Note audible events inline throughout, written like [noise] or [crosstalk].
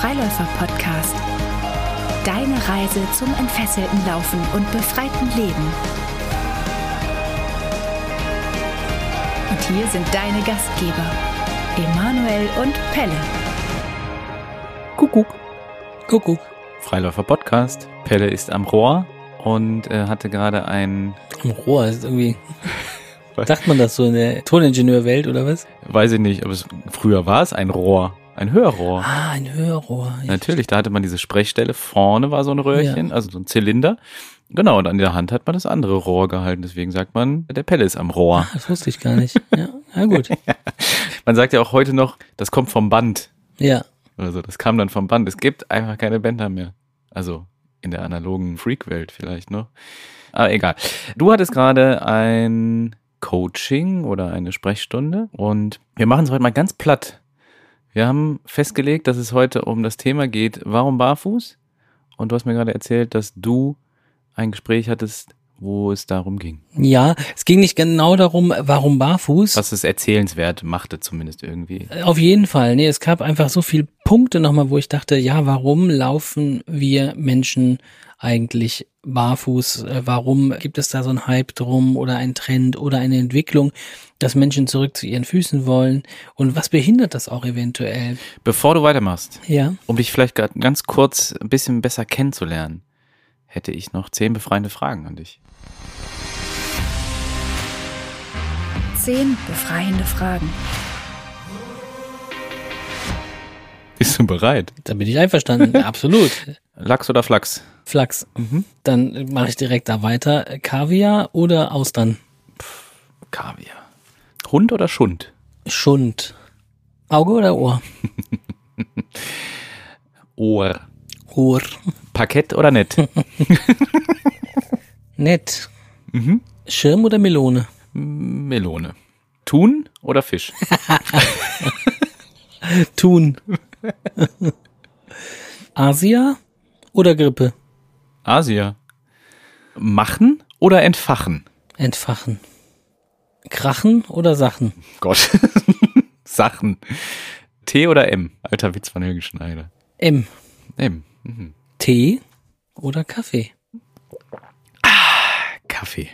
Freiläufer-Podcast. Deine Reise zum entfesselten Laufen und befreiten Leben. Und hier sind deine Gastgeber, Emanuel und Pelle. Kuckuck. Kuckuck. Freiläufer-Podcast. Pelle ist am Rohr und äh, hatte gerade ein... Am Rohr ist irgendwie... [laughs] Sagt man das so in der Toningenieurwelt oder was? Weiß ich nicht, aber es, früher war es ein Rohr. Ein Hörrohr. Ah, ein Hörrohr. Natürlich, da hatte man diese Sprechstelle. Vorne war so ein Röhrchen, ja. also so ein Zylinder. Genau, und an der Hand hat man das andere Rohr gehalten. Deswegen sagt man, der Pelle ist am Rohr. Ah, das wusste ich gar nicht. Ja, ja gut. [laughs] man sagt ja auch heute noch, das kommt vom Band. Ja. Also das kam dann vom Band. Es gibt einfach keine Bänder mehr. Also in der analogen Freak-Welt vielleicht noch. Aber egal. Du hattest gerade ein Coaching oder eine Sprechstunde und wir machen es heute mal ganz platt. Wir haben festgelegt, dass es heute um das Thema geht, warum barfuß? Und du hast mir gerade erzählt, dass du ein Gespräch hattest, wo es darum ging. Ja, es ging nicht genau darum, warum barfuß. Was es erzählenswert machte zumindest irgendwie. Auf jeden Fall. Nee, es gab einfach so viele Punkte nochmal, wo ich dachte, ja, warum laufen wir Menschen eigentlich barfuß? Äh, warum gibt es da so einen Hype drum oder einen Trend oder eine Entwicklung, dass Menschen zurück zu ihren Füßen wollen? Und was behindert das auch eventuell? Bevor du weitermachst, ja. um dich vielleicht ganz kurz ein bisschen besser kennenzulernen, hätte ich noch zehn befreiende Fragen an dich. Zehn befreiende Fragen. Bist du bereit? Da bin ich einverstanden, [laughs] absolut. Lachs oder Flachs? Flachs. Mhm. Dann mache ich direkt da weiter. Kaviar oder Austern? Pff, Kaviar. Hund oder Schund? Schund. Auge oder Ohr? [laughs] Ohr. Ohr. Parkett oder nett? [laughs] nett. Mhm. Schirm oder Melone? Melone. Thun oder Fisch? [laughs] Thun. Asia oder Grippe? Asia. Machen oder entfachen? Entfachen. Krachen oder Sachen? Gott. [laughs] Sachen. T oder M? Alter Witz von Helge Schneider. M. M. Mhm. Tee oder Kaffee? Kaffee.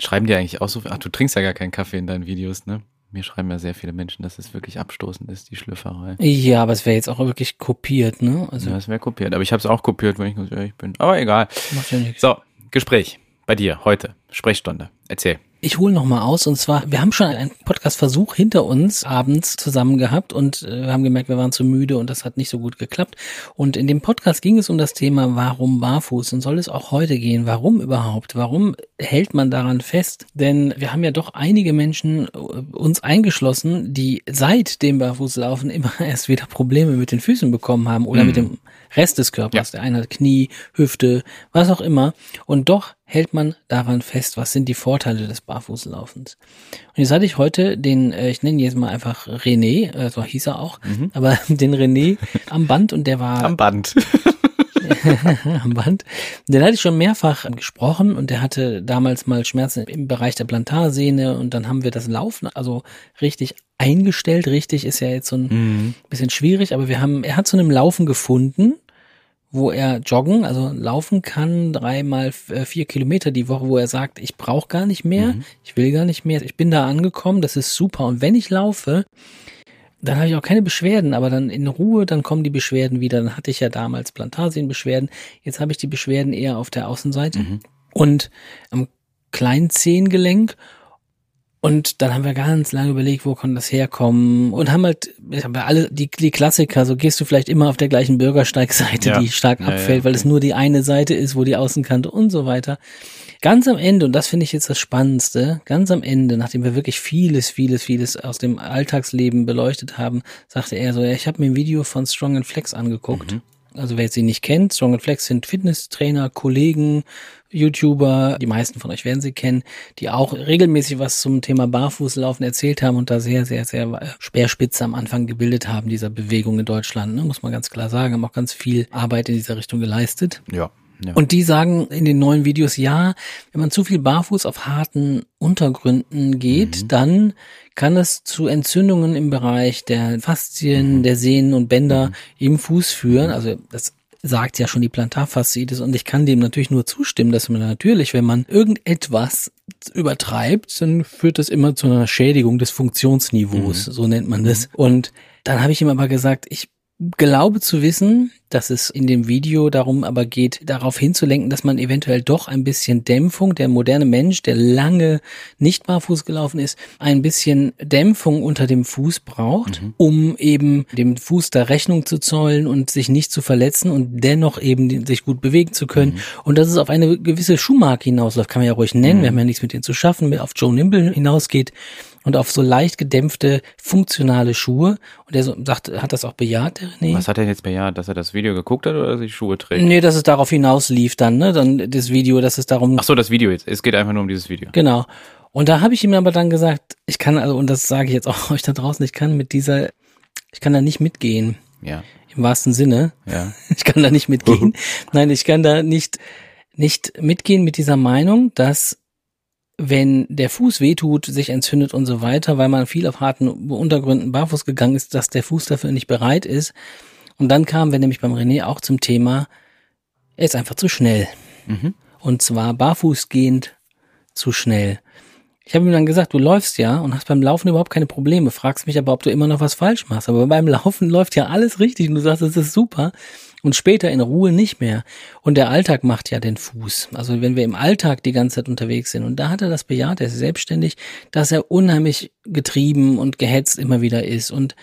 Schreiben die eigentlich auch so viel? Ach, du trinkst ja gar keinen Kaffee in deinen Videos, ne? Mir schreiben ja sehr viele Menschen, dass es wirklich abstoßend ist, die Schlüfferei. Ja, aber es wäre jetzt auch wirklich kopiert, ne? Also ja, es wäre kopiert. Aber ich habe es auch kopiert, wenn ich ganz ehrlich bin. Aber egal. Macht ja nichts. So, Gespräch bei dir heute. Sprechstunde. Erzähl. Ich hole noch mal aus und zwar, wir haben schon einen Podcast-Versuch hinter uns abends zusammen gehabt und äh, haben gemerkt, wir waren zu müde und das hat nicht so gut geklappt. Und in dem Podcast ging es um das Thema, warum barfuß und soll es auch heute gehen? Warum überhaupt? Warum hält man daran fest? Denn wir haben ja doch einige Menschen, äh, uns eingeschlossen, die seit dem Barfußlaufen [laughs] immer erst wieder Probleme mit den Füßen bekommen haben oder mhm. mit dem Rest des Körpers. Ja. Der eine hat Knie, Hüfte, was auch immer. Und doch hält man daran fest, was sind die Vorteile des Barfußlaufens. Und jetzt hatte ich heute den, äh, ich nenne ihn jetzt mal einfach René, äh, so hieß er auch, mhm. aber [laughs] den René am Band und der war... [laughs] Am Band. [laughs] am Band. Den hatte ich schon mehrfach gesprochen und der hatte damals mal Schmerzen im Bereich der Plantarsehne und dann haben wir das Laufen also richtig eingestellt. Richtig ist ja jetzt so ein mhm. bisschen schwierig, aber wir haben, er hat zu einem Laufen gefunden wo er joggen, also laufen kann, dreimal äh, vier Kilometer die Woche, wo er sagt, ich brauche gar nicht mehr, mhm. ich will gar nicht mehr, ich bin da angekommen, das ist super. Und wenn ich laufe, dann habe ich auch keine Beschwerden, aber dann in Ruhe, dann kommen die Beschwerden wieder. Dann hatte ich ja damals Plantarsehenbeschwerden, jetzt habe ich die Beschwerden eher auf der Außenseite mhm. und am kleinen Zehengelenk und dann haben wir ganz lange überlegt, wo kann das herkommen und haben halt, haben wir alle die, die Klassiker, so gehst du vielleicht immer auf der gleichen Bürgersteigseite, ja. die stark abfällt, ja, ja, weil es nur die eine Seite ist, wo die Außenkante und so weiter. Ganz am Ende, und das finde ich jetzt das Spannendste, ganz am Ende, nachdem wir wirklich vieles, vieles, vieles aus dem Alltagsleben beleuchtet haben, sagte er so, ja, ich habe mir ein Video von Strong and Flex angeguckt. Mhm. Also wer sie nicht kennt, Strong and Flex sind Fitnesstrainer, Kollegen, YouTuber, die meisten von euch werden sie kennen, die auch regelmäßig was zum Thema Barfußlaufen erzählt haben und da sehr, sehr, sehr Speerspitze am Anfang gebildet haben, dieser Bewegung in Deutschland, ne, muss man ganz klar sagen, haben auch ganz viel Arbeit in dieser Richtung geleistet. Ja. Ja. Und die sagen in den neuen Videos, ja, wenn man zu viel barfuß auf harten Untergründen geht, Mhm. dann kann es zu Entzündungen im Bereich der Faszien, Mhm. der Sehnen und Bänder im Fuß führen. Also das sagt ja schon die Plantarfasziitis und ich kann dem natürlich nur zustimmen, dass man natürlich, wenn man irgendetwas übertreibt, dann führt das immer zu einer Schädigung des Funktionsniveaus, so nennt man das. Und dann habe ich ihm aber gesagt, ich glaube zu wissen, dass es in dem Video darum aber geht, darauf hinzulenken, dass man eventuell doch ein bisschen Dämpfung, der moderne Mensch, der lange nicht barfuß gelaufen ist, ein bisschen Dämpfung unter dem Fuß braucht, um eben dem Fuß da Rechnung zu zollen und sich nicht zu verletzen und dennoch eben sich gut bewegen zu können. Und dass es auf eine gewisse Schuhmarke hinausläuft, kann man ja ruhig nennen, wir haben ja nichts mit denen zu schaffen, auf Joe Nimble hinausgeht und auf so leicht gedämpfte, funktionale Schuhe. Und er so, sagt, hat das auch bejaht, der René? Was hat er jetzt bejaht, dass er das Video geguckt hat oder dass er die Schuhe trägt? Nee, dass es darauf hinaus lief dann, ne? Dann das Video, dass es darum Ach so, das Video jetzt. Es geht einfach nur um dieses Video. Genau. Und da habe ich ihm aber dann gesagt, ich kann also, und das sage ich jetzt auch [laughs] euch da draußen, ich kann mit dieser, ich kann da nicht mitgehen. Ja, Im wahrsten Sinne. ja. [laughs] Ich kann da nicht mitgehen. [laughs] Nein, ich kann da nicht, nicht mitgehen mit dieser Meinung, dass wenn der Fuß wehtut, sich entzündet und so weiter, weil man viel auf harten Untergründen barfuß gegangen ist, dass der Fuß dafür nicht bereit ist. Und dann kamen wir nämlich beim René auch zum Thema, er ist einfach zu schnell. Mhm. Und zwar barfußgehend zu schnell. Ich habe ihm dann gesagt, du läufst ja und hast beim Laufen überhaupt keine Probleme, fragst mich aber, ob du immer noch was falsch machst. Aber beim Laufen [laughs] läuft ja alles richtig und du sagst, es ist super. Und später in Ruhe nicht mehr. Und der Alltag macht ja den Fuß. Also wenn wir im Alltag die ganze Zeit unterwegs sind. Und da hat er das bejaht, er ist selbstständig, dass er unheimlich getrieben und gehetzt immer wieder ist. Und,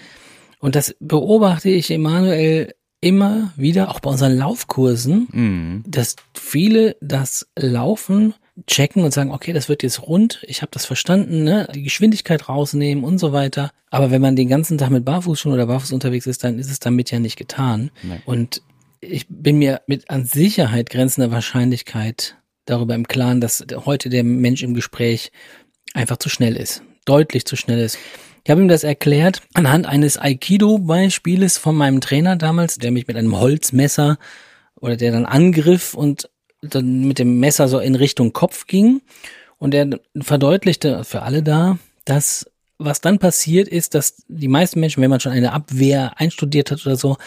und das beobachte ich Emanuel immer wieder, auch bei unseren Laufkursen, Mhm. dass viele das Laufen checken und sagen, okay, das wird jetzt rund, ich habe das verstanden, ne? die Geschwindigkeit rausnehmen und so weiter. Aber wenn man den ganzen Tag mit Barfußschuhen oder Barfuß unterwegs ist, dann ist es damit ja nicht getan. Nee. Und ich bin mir mit an Sicherheit grenzender Wahrscheinlichkeit darüber im Klaren, dass heute der Mensch im Gespräch einfach zu schnell ist, deutlich zu schnell ist. Ich habe ihm das erklärt anhand eines Aikido-Beispieles von meinem Trainer damals, der mich mit einem Holzmesser oder der dann angriff und dann mit dem Messer so in Richtung Kopf ging. Und er verdeutlichte für alle da, dass was dann passiert ist, dass die meisten Menschen, wenn man schon eine Abwehr einstudiert hat oder so,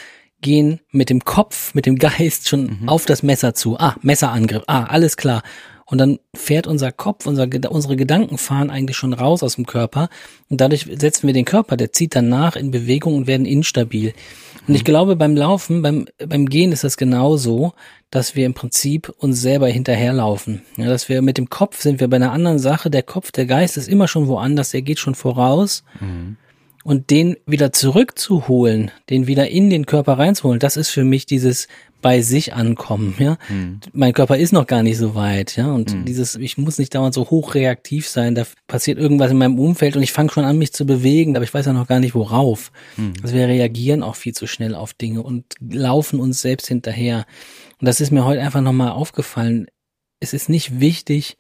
gehen mit dem Kopf, mit dem Geist schon auf das Messer zu. Ah, Messerangriff. Ah, alles klar. Und dann fährt unser Kopf, unser, unsere Gedanken fahren eigentlich schon raus aus dem Körper. Und dadurch setzen wir den Körper, der zieht dann nach in Bewegung und werden instabil. Und ich glaube, beim Laufen, beim, beim Gehen ist das genauso, dass wir im Prinzip uns selber hinterherlaufen. Ja, dass wir mit dem Kopf sind wir bei einer anderen Sache. Der Kopf, der Geist ist immer schon woanders, der geht schon voraus. Und den wieder zurückzuholen, den wieder in den Körper reinzuholen, das ist für mich dieses bei sich ankommen, ja. Mein Körper ist noch gar nicht so weit, ja. Und dieses, ich muss nicht dauernd so hochreaktiv sein, da passiert irgendwas in meinem Umfeld und ich fange schon an, mich zu bewegen, aber ich weiß ja noch gar nicht worauf. Also wir reagieren auch viel zu schnell auf Dinge und laufen uns selbst hinterher. Und das ist mir heute einfach nochmal aufgefallen. Es ist nicht wichtig,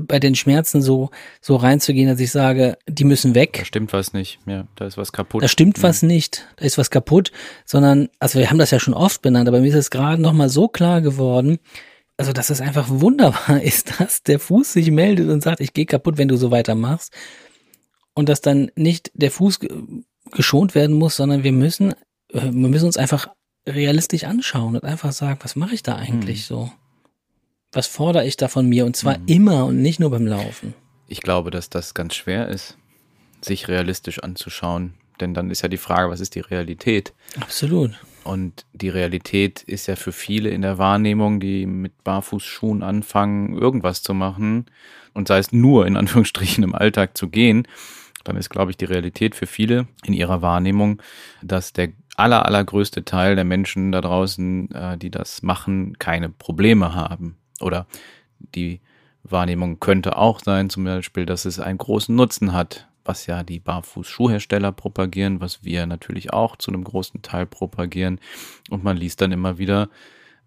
bei den Schmerzen so, so reinzugehen, dass ich sage, die müssen weg. Da stimmt was nicht. Ja, da ist was kaputt. Da stimmt was nicht, da ist was kaputt, sondern, also wir haben das ja schon oft benannt, aber mir ist es gerade nochmal so klar geworden, also dass es einfach wunderbar [laughs] ist, dass der Fuß sich meldet und sagt, ich gehe kaputt, wenn du so weitermachst. Und dass dann nicht der Fuß ge- geschont werden muss, sondern wir müssen, äh, wir müssen uns einfach realistisch anschauen und einfach sagen, was mache ich da eigentlich so? Was fordere ich da von mir? Und zwar immer und nicht nur beim Laufen. Ich glaube, dass das ganz schwer ist, sich realistisch anzuschauen. Denn dann ist ja die Frage, was ist die Realität? Absolut. Und die Realität ist ja für viele in der Wahrnehmung, die mit Barfußschuhen anfangen, irgendwas zu machen und sei es nur in Anführungsstrichen im Alltag zu gehen, dann ist, glaube ich, die Realität für viele in ihrer Wahrnehmung, dass der aller, allergrößte Teil der Menschen da draußen, äh, die das machen, keine Probleme haben. Oder die Wahrnehmung könnte auch sein, zum Beispiel, dass es einen großen Nutzen hat, was ja die Barfußschuhhersteller propagieren, was wir natürlich auch zu einem großen Teil propagieren. Und man liest dann immer wieder,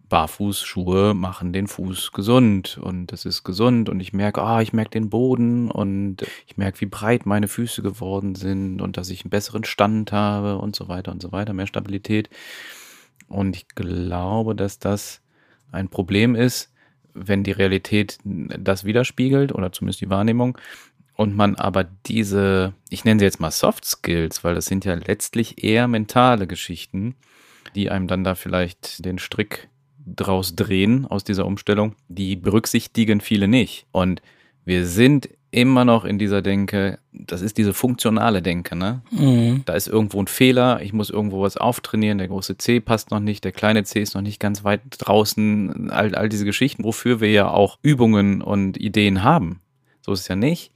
Barfußschuhe machen den Fuß gesund und das ist gesund und ich merke, ah, ich merke den Boden und ich merke, wie breit meine Füße geworden sind und dass ich einen besseren Stand habe und so weiter und so weiter, mehr Stabilität. Und ich glaube, dass das ein Problem ist, wenn die Realität das widerspiegelt oder zumindest die Wahrnehmung und man aber diese, ich nenne sie jetzt mal Soft Skills, weil das sind ja letztlich eher mentale Geschichten, die einem dann da vielleicht den Strick draus drehen aus dieser Umstellung, die berücksichtigen viele nicht. Und wir sind immer noch in dieser Denke, das ist diese funktionale Denke, ne? Mhm. Da ist irgendwo ein Fehler, ich muss irgendwo was auftrainieren, der große C passt noch nicht, der kleine C ist noch nicht ganz weit draußen, all, all diese Geschichten, wofür wir ja auch Übungen und Ideen haben. So ist es ja nicht.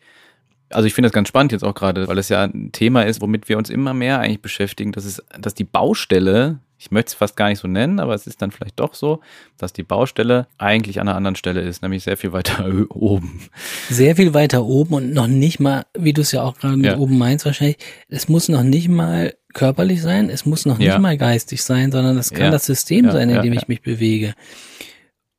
Also ich finde das ganz spannend jetzt auch gerade, weil es ja ein Thema ist, womit wir uns immer mehr eigentlich beschäftigen, dass es, dass die Baustelle, ich möchte es fast gar nicht so nennen, aber es ist dann vielleicht doch so, dass die Baustelle eigentlich an einer anderen Stelle ist, nämlich sehr viel weiter [laughs] oben. Sehr viel weiter oben und noch nicht mal, wie du es ja auch gerade mit Ja. oben meinst wahrscheinlich, es muss noch nicht mal körperlich sein, es muss noch nicht Ja. mal geistig sein, sondern es kann Ja. das System sein, in dem ich mich bewege.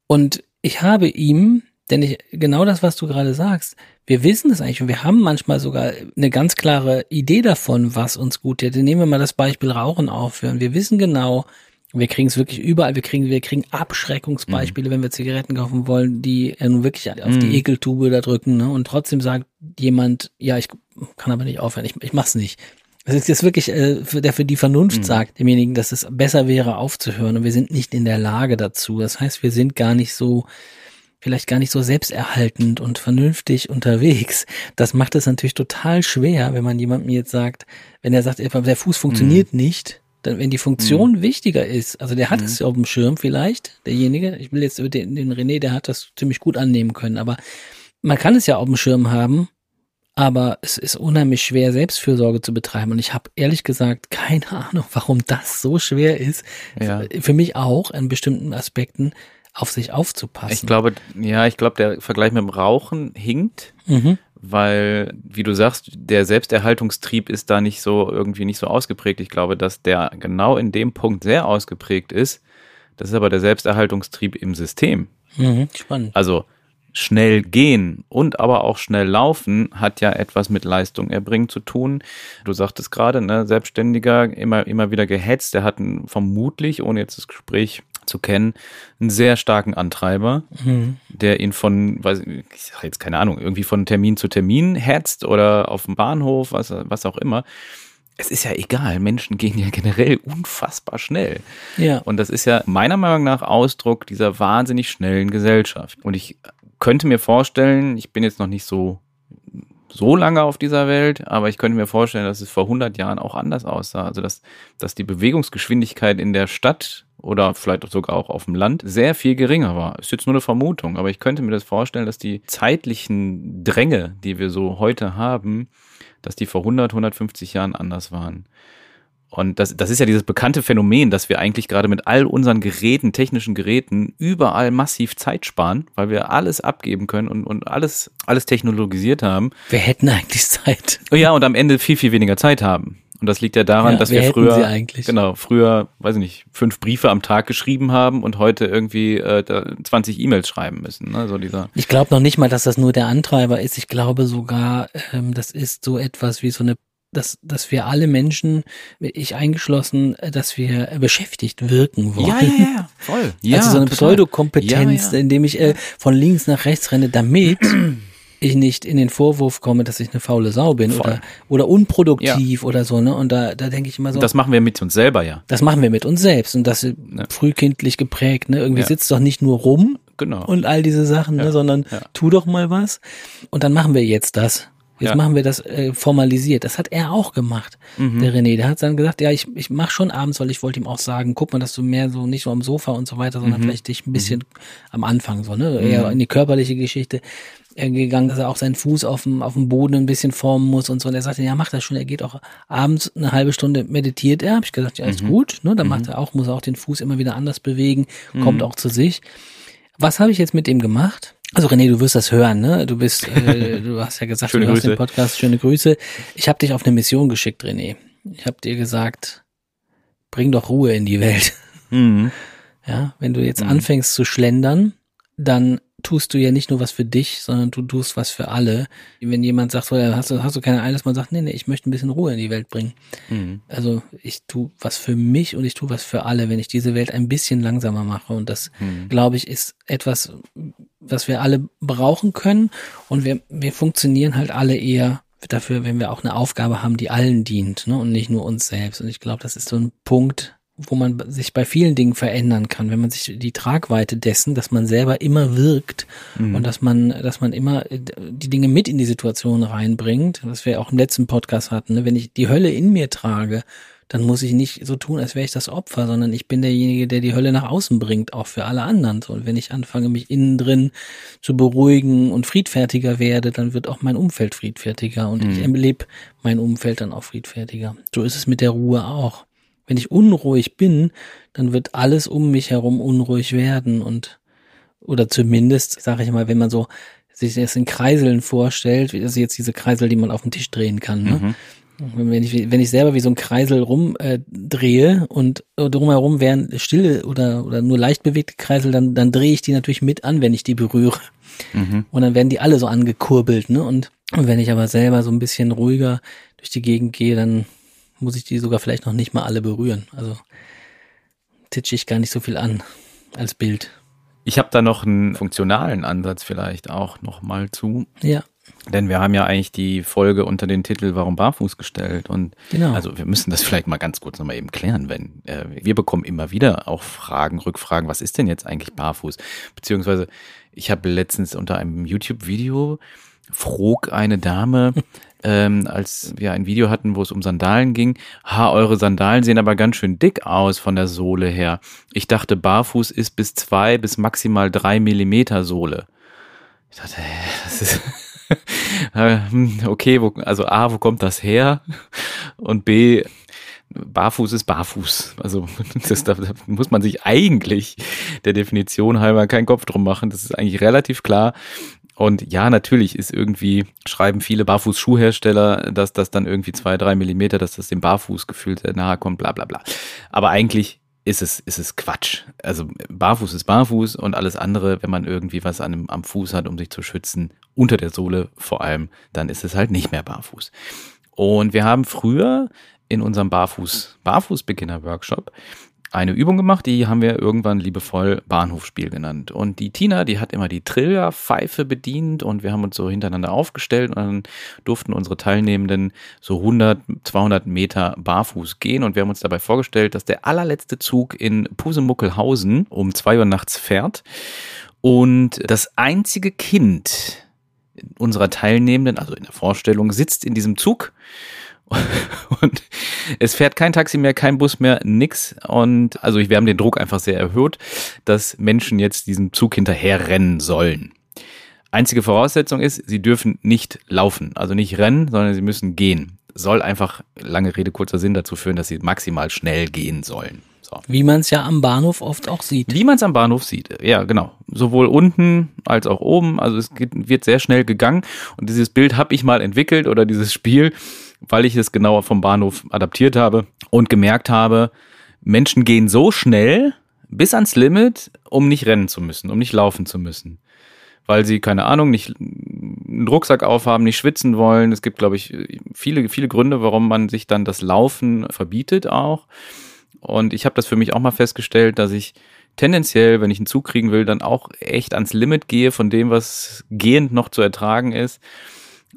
Und ich habe ihm, denn ich, genau das, was du gerade sagst, wir wissen es eigentlich und wir haben manchmal sogar eine ganz klare Idee davon, was uns gut täte. Nehmen wir mal das Beispiel Rauchen aufhören. Wir wissen genau, wir kriegen es wirklich überall, wir kriegen, wir kriegen Abschreckungsbeispiele, wenn wir Zigaretten kaufen wollen, die ja nun wirklich auf Mhm. die Ekeltube da drücken, ne? Und trotzdem sagt jemand, ja, ich kann aber nicht aufhören, ich, ich mach's nicht. Das ist jetzt wirklich, äh, der für die Vernunft sagt demjenigen, dass es besser wäre aufzuhören und wir sind nicht in der Lage dazu. Das heißt, wir sind gar nicht so, vielleicht gar nicht so selbsterhaltend und vernünftig unterwegs. Das macht es natürlich total schwer, wenn man jemandem jetzt sagt, wenn er sagt, der Fuß funktioniert nicht, dann wenn die Funktion wichtiger ist, also der hat es ja auf dem Schirm vielleicht, derjenige, ich will jetzt über den, den René, der hat das ziemlich gut annehmen können, aber man kann es ja auf dem Schirm haben, aber es ist unheimlich schwer, Selbstfürsorge zu betreiben. Und ich habe ehrlich gesagt keine [laughs] Ahnung, warum das so schwer ist. Ja. Für mich auch in bestimmten Aspekten auf sich aufzupassen. Ich glaube, ja, ich glaube, der Vergleich mit dem Rauchen hinkt, Mhm. weil, wie du sagst, der Selbsterhaltungstrieb ist da nicht so irgendwie nicht so ausgeprägt. Ich glaube, dass der genau in dem Punkt sehr ausgeprägt ist. Das ist aber der Selbsterhaltungstrieb im System. Mhm. Spannend. Also schnell gehen und aber auch schnell laufen hat ja etwas mit Leistung erbringen zu tun. Du sagtest gerade, ne, Selbstständiger, immer, immer wieder gehetzt. Der hat einen, vermutlich, ohne jetzt das Gespräch zu kennen, einen sehr starken Antreiber, Mhm. der ihn von, weiß, ich sag jetzt keine Ahnung, irgendwie von Termin zu Termin hetzt oder auf dem Bahnhof, was, was auch immer. Es ist ja egal, Menschen gehen ja generell unfassbar schnell. Ja. Und das ist ja meiner Meinung nach Ausdruck dieser wahnsinnig schnellen Gesellschaft. Und ich könnte mir vorstellen, ich bin jetzt noch nicht so, so lange auf dieser Welt, aber ich könnte mir vorstellen, dass es vor 100 Jahren auch anders aussah. Also, dass, dass die Bewegungsgeschwindigkeit in der Stadt oder vielleicht sogar auch auf dem Land sehr viel geringer war. Ist jetzt nur eine Vermutung, aber ich könnte mir das vorstellen, dass die zeitlichen Dränge, die wir so heute haben, dass die vor 100, 150 Jahren anders waren. Und das, das ist ja dieses bekannte Phänomen, dass wir eigentlich gerade mit all unseren Geräten, technischen Geräten, überall massiv Zeit sparen, weil wir alles abgeben können und, und alles, alles technologisiert haben. Wir hätten eigentlich Zeit. Ja, und am Ende viel, viel weniger Zeit haben. Und das liegt ja daran, Ja, dass wir früher, genau, früher, weiß ich nicht, fünf Briefe am Tag geschrieben haben und heute irgendwie äh, da 20 E-Mails schreiben müssen. Ne? So dieser, Ich glaube noch nicht mal, dass das nur der Antreiber ist. Ich glaube sogar, ähm, das ist so etwas wie so eine, dass, dass wir alle Menschen, ich eingeschlossen, äh, dass wir beschäftigt wirken wollen. ja, voll. Ja, [laughs] also so eine. Pseudokompetenz, Ja, ja. indem ich äh, von links nach rechts renne, damit [clears throat] ich nicht in den Vorwurf komme, dass ich eine faule Sau bin Voll. oder, oder unproduktiv oder so, ne? Und da, da denke ich immer so, Das machen wir mit uns selber ja. das machen wir mit uns selbst und das ist frühkindlich geprägt, ne? Irgendwie Ja. sitzt doch nicht nur rum Genau. und all diese Sachen, ne? sondern ja. tu doch mal was. Und dann machen wir jetzt das. Jetzt Ja. machen wir das äh, formalisiert. Das hat er auch gemacht, Mhm. der René. Der hat dann gesagt, ja, ich, ich mach schon abends, weil ich wollte ihm auch sagen, guck mal, dass du mehr so nicht so am Sofa und so weiter, Mhm. sondern vielleicht dich ein bisschen am Anfang so, ne? Eher in die körperliche Geschichte äh, gegangen, dass er auch seinen Fuß auf dem, auf dem Boden ein bisschen formen muss und so. Und er sagte, ja, mach das schon. Er geht auch abends eine halbe Stunde meditiert er. Hab ich gesagt, ja, Mhm. ist gut. Ne? Dann macht er auch, muss er auch den Fuß immer wieder anders bewegen, Mhm. kommt auch zu sich. Was habe ich jetzt mit ihm gemacht? Also René, du wirst das hören, ne? Du bist, äh, [laughs] du hast ja gesagt, Schöne du hörst den. Podcast. Schöne Grüße. Ich habe dich auf eine Mission geschickt, René. Ich habe dir gesagt, bring doch Ruhe in die Welt. Mhm. [laughs] Ja, wenn du jetzt anfängst zu schlendern, dann tust du ja nicht nur was für dich, sondern du tust was für alle. Wenn jemand sagt, so, hast du, hast du keine Eile, dass man sagt, nee, nee, ich möchte ein bisschen Ruhe in die Welt bringen. Mhm. Also ich tue was für mich und ich tue was für alle, wenn ich diese Welt ein bisschen langsamer mache. Und das, mhm. glaube ich, ist etwas, was wir alle brauchen können. Und wir, wir funktionieren halt alle eher dafür, wenn wir auch eine Aufgabe haben, die allen dient, ne? Und nicht nur uns selbst. Und ich glaube, das ist so ein Punkt, wo man sich bei vielen Dingen verändern kann, wenn man sich die Tragweite dessen, dass man selber immer wirkt mhm. und dass man, dass man immer äh, die Dinge mit in die Situation reinbringt, was wir auch im letzten Podcast hatten. Ne? Wenn ich die Hölle in mir trage, dann muss ich nicht so tun, als wäre ich das Opfer, sondern ich bin derjenige, der die Hölle nach außen bringt, auch für alle anderen. Und wenn ich anfange, mich innen drin zu beruhigen und friedfertiger werde, dann wird auch mein Umfeld friedfertiger und mhm. ich erlebe mein Umfeld dann auch friedfertiger. So ist es mit der Ruhe auch. Wenn ich unruhig bin, dann wird alles um mich herum unruhig werden und oder zumindest, sage ich mal, wenn man so sich das in Kreiseln vorstellt, wie das jetzt diese Kreisel, die man auf dem Tisch drehen kann. Ne? Mhm. Wenn ich, wenn ich selber wie so ein Kreisel rumdrehe äh, und drumherum wären stille oder, oder nur leicht bewegte Kreisel, dann, dann drehe ich die natürlich mit an, wenn ich die berühre. Mhm. Und dann werden die alle so angekurbelt. Ne? Und wenn ich aber selber so ein bisschen ruhiger durch die Gegend gehe, dann muss ich die sogar vielleicht noch nicht mal alle berühren. Also titsche ich gar nicht so viel an als Bild. Ich habe da noch einen funktionalen Ansatz vielleicht auch noch mal zu. Ja. Denn wir haben ja eigentlich die Folge unter den Titel Warum barfuß gestellt und genau. also wir müssen das vielleicht mal ganz kurz nochmal eben klären, wenn äh, wir bekommen immer wieder auch Fragen, Rückfragen, was ist denn jetzt eigentlich barfuß? Beziehungsweise ich habe letztens unter einem YouTube-Video frug eine Dame, [laughs] ähm, als wir ein Video hatten, wo es um Sandalen ging, ha, eure Sandalen sehen aber ganz schön dick aus von der Sohle her. Ich dachte, barfuß ist bis zwei bis maximal drei Millimeter Sohle. Ich dachte, hä, [laughs] das ist [laughs] okay, wo, also A, wo kommt das her? Und B, Barfuß ist Barfuß. Also [laughs] das, da, da muss man sich eigentlich der Definition halber keinen Kopf drum machen. Das ist eigentlich relativ klar. Und ja, natürlich ist irgendwie, schreiben viele Barfuß-Schuhhersteller, dass das dann irgendwie zwei, drei Millimeter, dass das dem Barfuß gefühlt nahe kommt, bla bla bla. Aber eigentlich ist es, ist es Quatsch. Also Barfuß ist Barfuß und alles andere, wenn man irgendwie was an am Fuß hat, um sich zu schützen, unter der Sohle vor allem, dann ist es halt nicht mehr Barfuß. Und wir haben früher in unserem Barfuß, Barfuß-Beginner-Workshop eine Übung gemacht, die haben wir irgendwann liebevoll Bahnhofspiel genannt. Und die Tina, die hat immer die Trillerpfeife bedient und wir haben uns so hintereinander aufgestellt und dann durften unsere Teilnehmenden so 100, 200 Meter barfuß gehen und wir haben uns dabei vorgestellt, dass der allerletzte Zug in Pusemuckelhausen um zwei Uhr nachts fährt und das einzige Kind unserer Teilnehmenden, also in der Vorstellung, sitzt in diesem Zug und es fährt kein Taxi mehr, kein Bus mehr, nix. Und also wir haben den Druck einfach sehr erhöht, dass Menschen jetzt diesem Zug hinterher rennen sollen. Einzige Voraussetzung ist, sie dürfen nicht laufen, also nicht rennen, sondern sie müssen gehen. Soll einfach, lange Rede, kurzer Sinn dazu führen, dass sie maximal schnell gehen sollen. So. Wie man es ja am Bahnhof oft auch sieht. Wie man es am Bahnhof sieht, ja, genau. Sowohl unten als auch oben. Also es geht, wird sehr schnell gegangen. Und dieses Bild habe ich mal entwickelt oder dieses Spiel weil ich es genauer vom Bahnhof adaptiert habe und gemerkt habe, Menschen gehen so schnell bis ans Limit, um nicht rennen zu müssen, um nicht laufen zu müssen. Weil sie, keine Ahnung, nicht einen Rucksack aufhaben, nicht schwitzen wollen. Es gibt, glaube ich, viele, viele Gründe, warum man sich dann das Laufen verbietet auch. Und ich habe das für mich auch mal festgestellt, dass ich tendenziell, wenn ich einen Zug kriegen will, dann auch echt ans Limit gehe von dem, was gehend noch zu ertragen ist.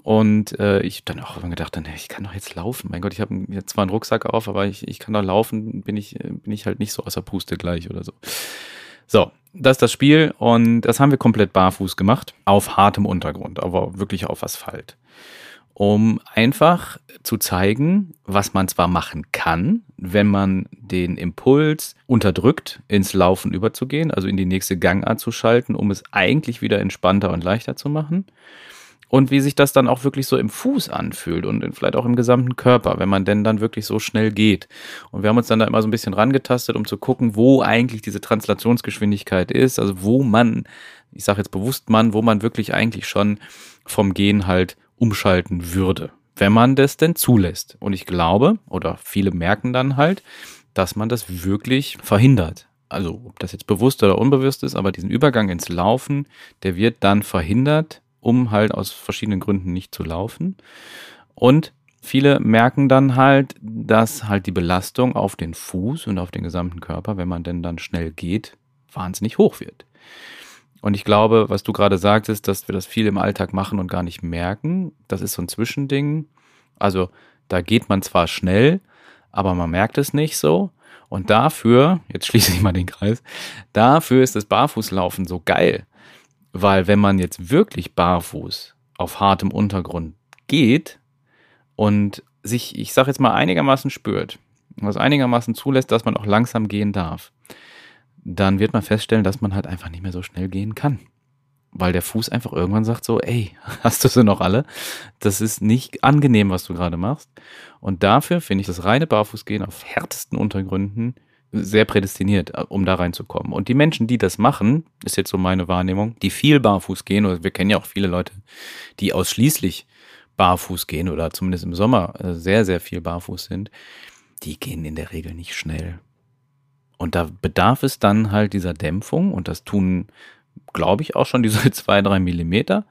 Und äh, ich dann auch gedacht, dann, ich kann doch jetzt laufen. Mein Gott, ich habe jetzt zwar einen Rucksack auf, aber ich, ich kann doch laufen, bin ich, bin ich halt nicht so außer Puste gleich oder so. So, das ist das Spiel und das haben wir komplett barfuß gemacht, auf hartem Untergrund, aber wirklich auf Asphalt. Um einfach zu zeigen, was man zwar machen kann, wenn man den Impuls unterdrückt, ins Laufen überzugehen, also in die nächste Gangart zu schalten, um es eigentlich wieder entspannter und leichter zu machen und wie sich das dann auch wirklich so im Fuß anfühlt und vielleicht auch im gesamten Körper, wenn man denn dann wirklich so schnell geht. Und wir haben uns dann da immer so ein bisschen rangetastet, um zu gucken, wo eigentlich diese Translationsgeschwindigkeit ist, also wo man, ich sage jetzt bewusst man, wo man wirklich eigentlich schon vom Gehen halt umschalten würde, wenn man das denn zulässt. Und ich glaube, oder viele merken dann halt, dass man das wirklich verhindert. also ob das jetzt bewusst oder unbewusst ist, aber diesen Übergang ins Laufen, der wird dann verhindert, um halt aus verschiedenen Gründen nicht zu laufen. Und viele merken dann halt, dass halt die Belastung auf den Fuß und auf den gesamten Körper, wenn man denn dann schnell geht, wahnsinnig hoch wird. Und ich glaube, was du gerade sagtest, dass wir das viel im Alltag machen und gar nicht merken, das ist so ein Zwischending. Also da geht man zwar schnell, aber man merkt es nicht so. Und dafür, jetzt schließe ich mal den Kreis, dafür ist das Barfußlaufen so geil. Weil wenn man jetzt wirklich barfuß auf hartem Untergrund geht und sich, ich sage jetzt mal, einigermaßen spürt, was einigermaßen zulässt, dass man auch langsam gehen darf, dann wird man feststellen, dass man halt einfach nicht mehr so schnell gehen kann. Weil der Fuß einfach irgendwann sagt so, ey, [laughs] hast du sie noch alle? Das ist nicht angenehm, was du gerade machst. Und dafür finde ich das reine Barfußgehen auf härtesten Untergründen sehr prädestiniert, um da reinzukommen. Und die Menschen, die das machen, ist jetzt so meine Wahrnehmung, die viel barfuß gehen, oder wir kennen ja auch viele Leute, die ausschließlich barfuß gehen oder zumindest im Sommer äh, sehr, sehr viel barfuß sind, die gehen in der Regel nicht schnell. Und da bedarf es dann halt dieser Dämpfung und das tun, glaube ich, auch schon diese [laughs] zwei, drei Millimeter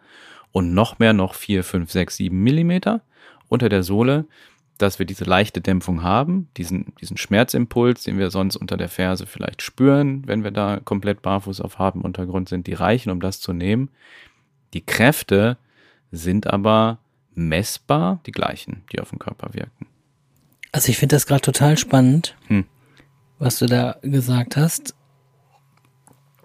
und noch mehr, noch vier, fünf, sechs, sieben Millimeter unter der Sohle, dass wir diese leichte Dämpfung haben, diesen, diesen Schmerzimpuls, den wir sonst unter der Ferse vielleicht spüren, wenn wir da komplett barfuß auf hartem Untergrund sind, die reichen, um das zu nehmen. Die Kräfte sind aber messbar die gleichen, die auf den Körper wirken. Also ich finde das gerade total spannend. Hm was du da gesagt hast,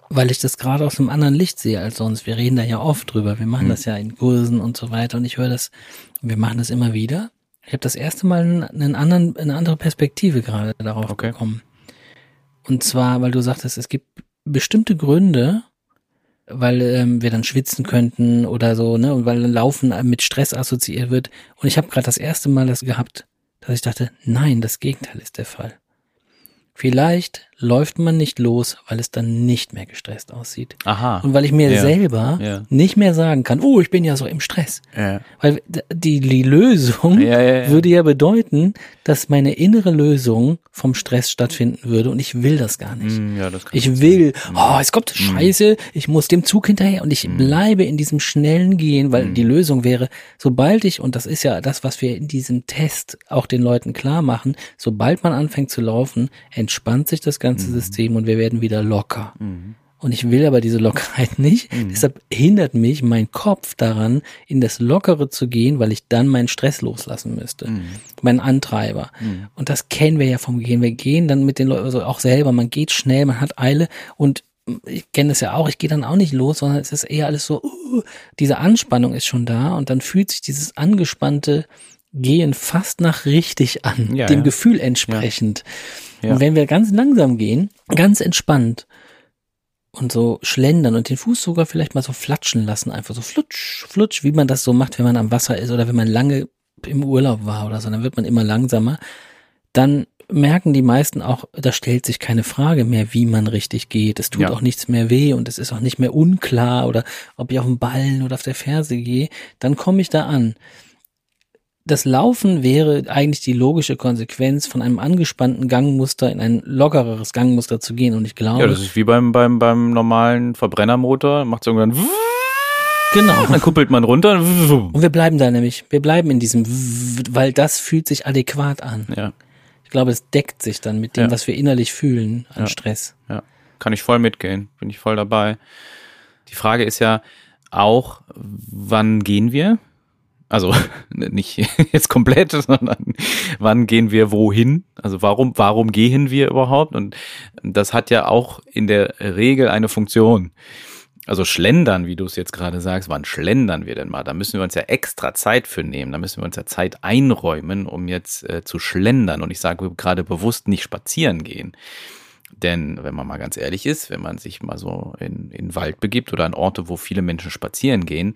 weil ich das gerade aus einem anderen Licht sehe als sonst. Wir reden da ja oft drüber. Wir machen mhm. das ja in Kursen und so weiter und ich höre das, wir machen das immer wieder. Ich habe das erste Mal einen anderen, eine andere Perspektive gerade darauf okay. bekommen. Und zwar, weil du sagtest, es gibt bestimmte Gründe, weil ähm, wir dann schwitzen könnten oder so, ne, und weil Laufen mit Stress assoziiert wird. Und ich habe gerade das erste Mal das gehabt, dass ich dachte, nein, das Gegenteil ist der Fall. Vielleicht läuft man nicht los, weil es dann nicht mehr gestresst aussieht. Aha. Und weil ich mir ja. selber ja. nicht mehr sagen kann, oh, ich bin ja so im Stress. Ja. Weil die, die Lösung würde ja bedeuten, dass meine innere Lösung vom Stress stattfinden würde und ich will das gar nicht. Mm, das ich will, mm. oh, es kommt mm. Scheiße, ich muss dem Zug hinterher und ich bleibe in diesem schnellen Gehen, weil die Lösung wäre, sobald ich, und das ist ja das, was wir in diesem Test auch den Leuten klar machen, sobald man anfängt zu laufen, entspannt sich das ganze mhm. System und wir werden wieder locker. Mhm. Und ich will aber diese Lockerheit [laughs] nicht. Mhm. Deshalb hindert mich mein Kopf daran, in das Lockere zu gehen, weil ich dann meinen Stress loslassen müsste. Mhm. Meinen Antreiber. Mhm. Und das kennen wir ja vom Gehen. Wir gehen dann mit den Leuten, also auch selber, man geht schnell, man hat Eile und ich kenne es ja auch, ich gehe dann auch nicht los, sondern es ist eher alles so, uh, diese Anspannung ist schon da und dann fühlt sich dieses angespannte Gehen fast nach richtig an, ja, dem ja. Gefühl entsprechend. Ja. Ja. Und wenn wir ganz langsam gehen, ganz entspannt und so schlendern und den Fuß sogar vielleicht mal so flatschen lassen, einfach so flutsch, flutsch, wie man das so macht, wenn man am Wasser ist oder wenn man lange im Urlaub war oder so, dann wird man immer langsamer. Dann merken die meisten auch, da stellt sich keine Frage mehr, wie man richtig geht. Es tut Ja. auch nichts mehr weh und es ist auch nicht mehr unklar oder ob ich auf dem Ballen oder auf der Ferse gehe. Dann komme ich da an das Laufen wäre eigentlich die logische Konsequenz, von einem angespannten Gangmuster in ein lockereres Gangmuster zu gehen. Und ich glaube. Ja, das ist wie beim, beim, beim normalen Verbrennermotor. Macht es irgendwann. genau. Dann kuppelt man runter. Und wir bleiben da nämlich. Wir bleiben in diesem, weil das fühlt sich adäquat an. Ja, Ich glaube, es deckt sich dann mit dem, Ja. was wir innerlich fühlen an Ja. Stress. ja. Kann ich voll mitgehen. Bin ich voll dabei. Die Frage ist ja auch, wann gehen wir? Also [laughs] nicht [laughs] jetzt komplett, [laughs] sondern wann gehen wir wohin? Also warum, warum gehen wir überhaupt? Und das hat ja auch in der Regel eine Funktion. Also schlendern, wie du es jetzt gerade sagst, wann schlendern wir denn mal? Da müssen wir uns ja extra Zeit für nehmen. Da müssen wir uns ja Zeit einräumen, um jetzt äh, zu schlendern. Und ich sage gerade bewusst nicht spazieren gehen. Denn wenn man mal ganz ehrlich ist, wenn man sich mal so in, in Wald begibt oder an Orte, wo viele Menschen spazieren gehen,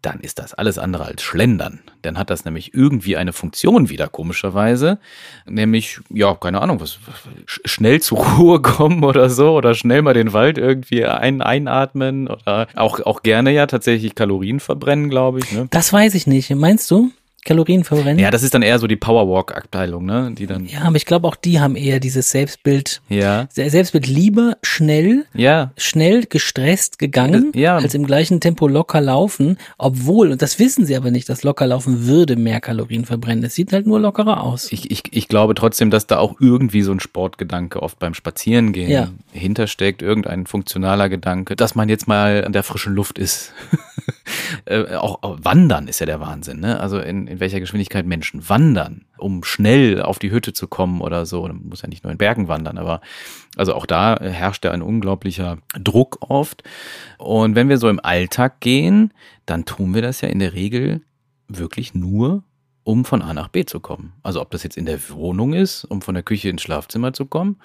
dann ist das alles andere als Schlendern. Dann hat das nämlich irgendwie eine Funktion wieder, komischerweise. Nämlich, ja, keine Ahnung, was, sch- schnell zur Ruhe [laughs] kommen oder so oder schnell mal den Wald irgendwie ein, einatmen oder auch, auch gerne ja tatsächlich Kalorien verbrennen, glaube ich. Ne? Das weiß ich nicht. Meinst du? Kalorien verbrennen. Ja, das ist dann eher so die Powerwalk-Abteilung, ne? Die dann. Ja, aber ich glaube auch die haben eher dieses Selbstbild, Ja. Se- Selbstbild lieber schnell, Ja. schnell gestresst gegangen, Ja. als im gleichen Tempo locker laufen, obwohl, und das wissen sie aber nicht, dass locker laufen würde mehr Kalorien verbrennen. Es sieht halt nur lockerer aus. Ich, ich, ich glaube trotzdem, dass da auch irgendwie so ein Sportgedanke oft beim Spazierengehen Ja. hintersteckt, irgendein funktionaler Gedanke, dass man jetzt mal an der frischen Luft ist. [laughs] äh, auch, auch Wandern ist ja der Wahnsinn, ne? Also in, in welcher Geschwindigkeit Menschen wandern, um schnell auf die Hütte zu kommen oder so. Man muss ja nicht nur in Bergen wandern, aber also auch da herrscht ja ein unglaublicher Druck oft. Und wenn wir so im Alltag gehen, dann tun wir das ja in der Regel wirklich nur, um von A nach B zu kommen. Also ob das jetzt in der Wohnung ist, um von der Küche ins Schlafzimmer zu kommen,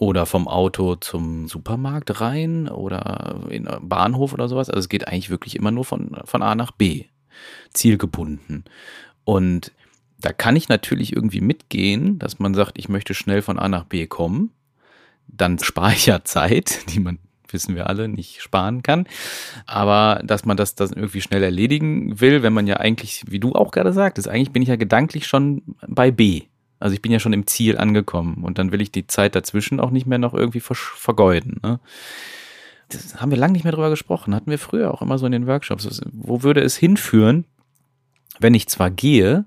oder vom Auto zum Supermarkt rein oder in einen Bahnhof oder sowas. Also es geht eigentlich wirklich immer nur von, von A nach B, zielgebunden. Und da kann ich natürlich irgendwie mitgehen, dass man sagt, ich möchte schnell von A nach B kommen. Dann spare ich ja Zeit, [laughs] die man, wissen wir alle, nicht sparen kann. Aber dass man das, das irgendwie schnell erledigen will, wenn man ja eigentlich, wie du auch gerade sagtest, eigentlich bin ich ja gedanklich schon bei B. Also ich bin ja schon im Ziel angekommen und dann will ich die Zeit dazwischen auch nicht mehr noch irgendwie vergeuden. Ne? Das haben wir lange nicht mehr drüber gesprochen. Hatten wir früher auch immer so in den Workshops. Wo würde es hinführen, wenn ich zwar gehe,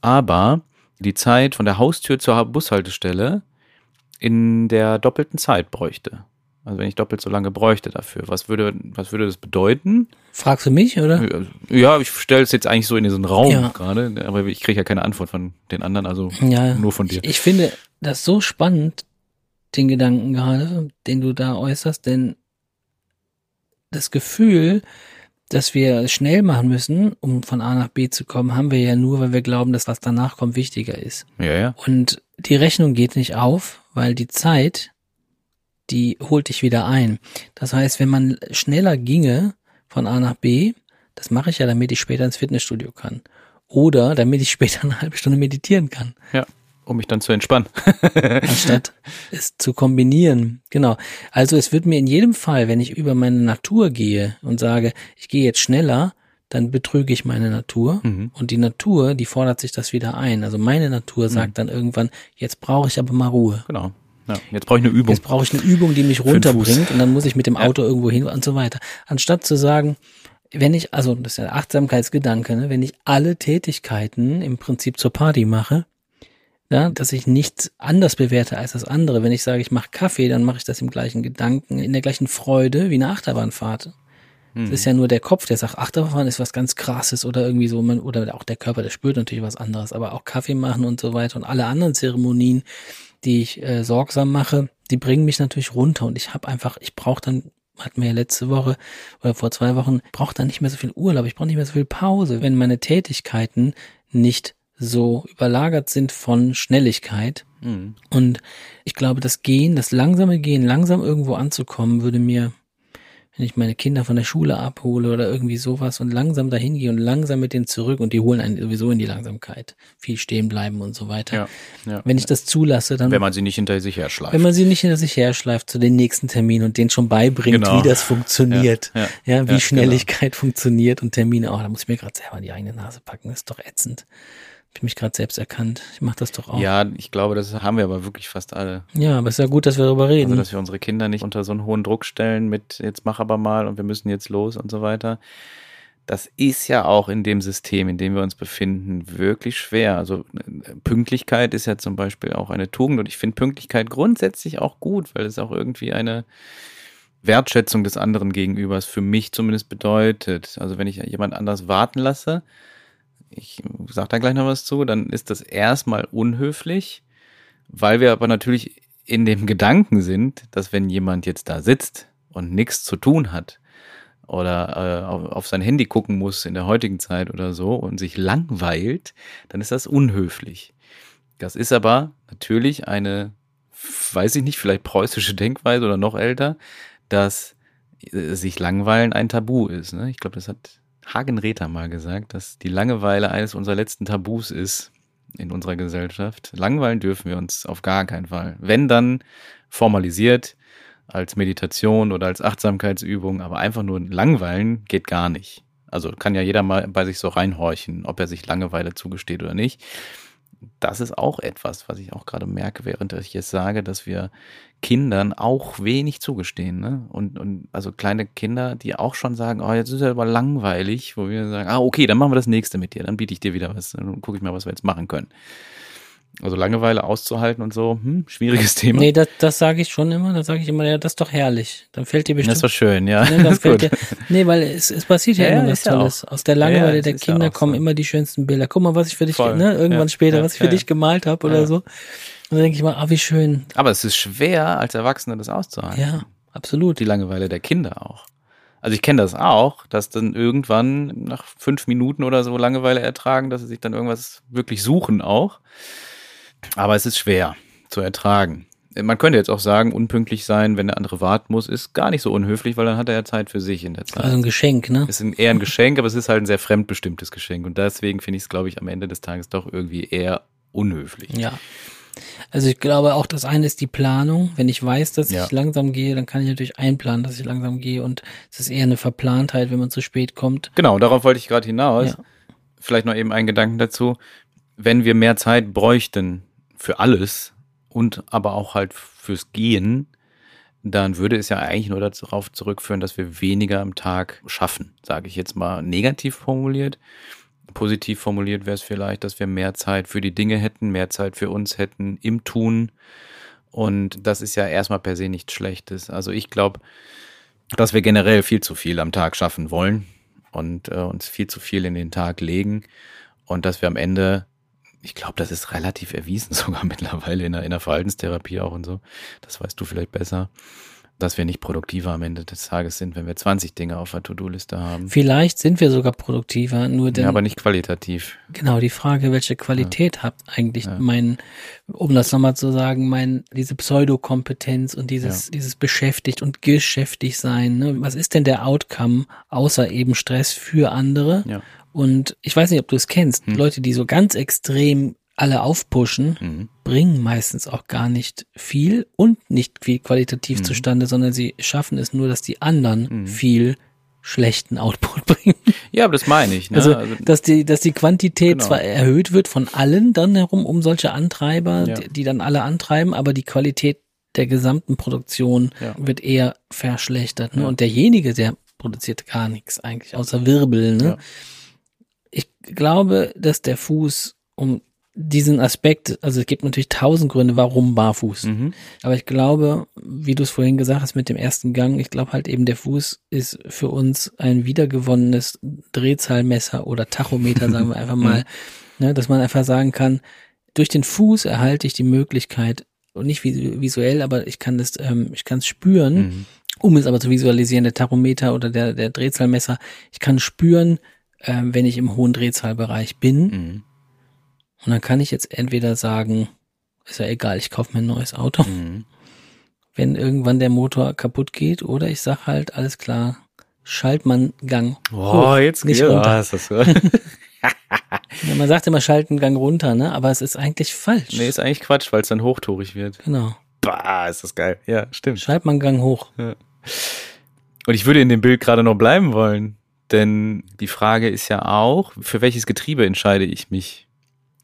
aber die Zeit von der Haustür zur Bushaltestelle in der doppelten Zeit bräuchte? Also wenn ich doppelt so lange bräuchte dafür, was würde, was würde das bedeuten? Fragst du mich, oder? Ja, ich stelle es jetzt eigentlich so in diesen Raum Ja. gerade, aber ich kriege ja keine Antwort von den anderen, also Ja, nur von dir. Ich, ich finde das so spannend, den Gedanken gerade, den du da äußerst, denn das Gefühl, dass wir es schnell machen müssen, um von A nach B zu kommen, haben wir ja nur, weil wir glauben, dass was danach kommt wichtiger ist. Ja, ja. Und die Rechnung geht nicht auf, weil die Zeit, die holt dich wieder ein. Das heißt, wenn man schneller ginge von A nach B, das mache ich ja, damit ich später ins Fitnessstudio kann. Oder damit ich [laughs] später eine halbe Stunde meditieren kann Ja, um mich dann zu entspannen. [laughs] anstatt es zu kombinieren. Genau. Also es wird mir in jedem Fall, wenn ich über meine Natur gehe und sage, ich gehe jetzt schneller, dann betrüge ich meine Natur Mhm. und die Natur, die fordert sich das wieder ein. Also meine Natur sagt dann irgendwann, jetzt brauche ich aber mal Ruhe. Genau. Ja, jetzt brauche ich eine Übung. Jetzt brauche ich eine Übung, die mich runterbringt und dann muss ich mit dem Auto irgendwo hin und so weiter. Anstatt zu sagen, wenn ich, also das ist ja der Achtsamkeitsgedanke, ne, wenn ich alle Tätigkeiten im Prinzip zur Party mache, ja, dass ich nichts anders bewerte als das andere. Wenn ich sage, ich mache Kaffee, dann mache ich das im gleichen Gedanken, in der gleichen Freude wie eine Achterbahnfahrt. Es ist ja nur der Kopf, der sagt, Achterbahnfahren ist was ganz krasses oder irgendwie so, man, oder auch der Körper, der spürt natürlich was anderes, aber auch Kaffee machen und so weiter und alle anderen Zeremonien, die ich äh, sorgsam mache, die bringen mich natürlich runter und ich habe einfach, ich brauche dann, hatten wir ja letzte Woche oder vor zwei Wochen, brauche dann nicht mehr so viel Urlaub, ich brauche nicht mehr so viel Pause, wenn meine Tätigkeiten nicht so überlagert sind von Schnelligkeit. Mhm. Und ich glaube, das Gehen, das langsame Gehen, langsam irgendwo anzukommen, würde mir, wenn ich meine Kinder von der Schule abhole oder irgendwie sowas und langsam dahin gehe und langsam mit denen zurück und die holen einen sowieso in die Langsamkeit, viel stehen bleiben und so weiter. Ja, ja. Wenn ich das zulasse, dann Wenn man sie nicht hinter sich her schleift. wenn man sie nicht hinter sich herschleift zu den nächsten Terminen und denen schon beibringt, Genau. wie das funktioniert. Ja, ja, Ja, wie ja, genau. Schnelligkeit funktioniert und Termine. Oh, da muss ich mir gerade selber in die eigene Nase packen. Das ist doch ätzend. Ich mich gerade selbst erkannt. Ich mache das doch auch. Ja, ich glaube, das haben wir aber wirklich fast alle. ja, aber es ist ja gut, dass wir darüber reden. Also, dass wir unsere Kinder nicht unter so einen hohen Druck stellen mit jetzt mach aber mal und wir müssen jetzt los und so weiter. Das ist ja auch in dem System, in dem wir uns befinden, wirklich schwer. Also Pünktlichkeit ist ja zum Beispiel auch eine Tugend und ich finde Pünktlichkeit grundsätzlich auch gut, weil es auch irgendwie eine Wertschätzung des anderen Gegenübers für mich zumindest bedeutet. Also wenn ich jemand anders warten lasse, ich sage da gleich noch was zu, dann ist das erstmal unhöflich, weil wir aber natürlich in dem Gedanken sind, dass wenn jemand jetzt da sitzt und nichts zu tun hat oder äh, auf, sein Handy gucken muss in der heutigen Zeit oder so und sich langweilt, dann ist das unhöflich. Das ist aber natürlich eine, weiß ich nicht, vielleicht preußische Denkweise oder noch älter, dass äh, sich langweilen ein Tabu ist. Ne? Ich glaube, das hat Hagen Rether mal gesagt, dass die Langeweile eines unserer letzten Tabus ist in unserer Gesellschaft. Langweilen dürfen wir uns auf gar keinen Fall. Wenn dann formalisiert als Meditation oder als Achtsamkeitsübung, aber einfach nur langweilen geht gar nicht. Also kann ja jeder mal bei sich so reinhorchen, ob er sich Langeweile zugesteht oder nicht. Das ist auch etwas, was ich auch gerade merke, während ich jetzt sage, dass wir Kindern auch wenig zugestehen. Ne? Und, und also kleine Kinder, die auch schon sagen, oh, jetzt ist ja aber langweilig, wo wir sagen, ah, okay, dann machen wir das nächste mit dir, dann biete ich dir wieder was, dann gucke ich mal, was wir jetzt machen können. Also Langeweile auszuhalten und so, hm, schwieriges Thema. Nee, das, das sage ich schon immer. Da sage ich immer, ja, das ist doch herrlich. Dann fällt dir bestimmt. Das ist doch schön, ja. Ne, das [laughs] fällt dir, nee, weil es, es passiert ja, Ja, immer was ist ja Tolles. Aus der Langeweile Ja, der das Kinder kommen so. immer die schönsten Bilder. Guck mal, was ich für dich, Voll. ne, irgendwann später, was ich für dich gemalt habe oder so. Und dann denke ich mal, ah, wie schön. Aber es ist schwer, als Erwachsener das auszuhalten. Ja, absolut. Die Langeweile der Kinder auch. Also ich kenne das auch, dass dann irgendwann nach fünf Minuten oder so Langeweile ertragen, dass sie sich dann irgendwas wirklich suchen auch. Aber es ist schwer zu ertragen. Man könnte jetzt auch sagen, unpünktlich sein, wenn der andere warten muss, ist gar nicht so unhöflich, weil dann hat er ja Zeit für sich in der Zeit. Also ein Geschenk, ne? Es ist eher ein Geschenk, aber es ist halt ein sehr fremdbestimmtes Geschenk. Und deswegen finde ich es, glaube ich, am Ende des Tages doch irgendwie eher unhöflich. Ja. Also ich glaube auch, das eine ist die Planung. Wenn ich weiß, dass Ja. ich langsam gehe, dann kann ich natürlich einplanen, dass ich langsam gehe. Und es ist eher eine Verplantheit, wenn man zu spät kommt. Genau, darauf wollte ich gerade hinaus. Ja. Vielleicht noch eben einen Gedanken dazu. Wenn wir mehr Zeit bräuchten für alles und aber auch halt fürs Gehen, dann würde es ja eigentlich nur darauf zurückführen, dass wir weniger am Tag schaffen, sage ich jetzt mal negativ formuliert. Positiv formuliert wäre es vielleicht, dass wir mehr Zeit für die Dinge hätten, mehr Zeit für uns hätten im Tun. Und das ist ja erstmal per se nichts Schlechtes. Also ich glaube, dass wir generell viel zu viel am Tag schaffen wollen und äh, uns viel zu viel in den Tag legen und dass wir am Ende, ich glaube, das ist relativ erwiesen [laughs] sogar mittlerweile in der, in der Verhaltenstherapie auch und so, das weißt du vielleicht besser, dass wir nicht produktiver am Ende des Tages sind, wenn wir 20 Dinge auf der To-Do-Liste haben. Vielleicht sind wir sogar produktiver, nur denn Ja, aber nicht qualitativ. Genau, die Frage, welche Qualität hat eigentlich Ja. mein, um das nochmal zu sagen, mein, diese Pseudokompetenz und dieses, dieses beschäftigt und geschäftig sein. Ne? Was ist denn der Outcome, außer eben Stress für andere? Ja. Und ich weiß nicht, ob du es kennst, Hm. Leute, die so ganz extrem alle aufpushen, Mhm. bringen meistens auch gar nicht viel und nicht viel qualitativ Mhm. zustande, sondern sie schaffen es nur, dass die anderen Mhm. viel schlechten Output [laughs] bringen. Ja, aber das meine ich. Ne? Also, Also, dass die, dass die Quantität Genau. zwar erhöht wird von allen dann herum um solche Antreiber, Ja. die, die dann alle antreiben, aber die Qualität der gesamten Produktion Ja. wird eher verschlechtert. Ne? Ja. Und derjenige, der produziert gar nichts eigentlich, außer Wirbel. Ne? Ich glaube, dass der Fuß um diesen Aspekt, also es gibt natürlich tausend Gründe, warum barfuß. mhm. Aber ich glaube, wie du es vorhin gesagt hast mit dem ersten Gang, ich glaube halt eben, der Fuß ist für uns ein wiedergewonnenes Drehzahlmesser oder Tachometer, sagen wir [laughs] einfach mal, ne, dass man einfach sagen kann, durch den Fuß erhalte ich die Möglichkeit, und nicht visu- visuell, aber ich kann das, ähm, ich kann es spüren, Mhm. um es aber zu visualisieren, der Tachometer oder der, der Drehzahlmesser, ich kann spüren, ähm, wenn ich im hohen Drehzahlbereich bin. Mhm. Und dann kann ich jetzt entweder sagen, ist ja egal, ich kaufe mir ein neues Auto Mhm. wenn irgendwann der Motor kaputt geht oder ich sag halt, alles klar, Schaltmann-Gang. Boah, hoch, jetzt nicht runter. [laughs] Ja, man sagt immer schalten Gang runter, ne? Aber es ist eigentlich falsch. nee, ist eigentlich Quatsch, weil es dann hochtourig wird. Genau. Bah, ist das geil. Ja, stimmt. Schaltmann-Gang hoch. Und ich würde in dem Bild gerade noch bleiben wollen, denn die Frage ist ja auch, für welches Getriebe entscheide ich mich?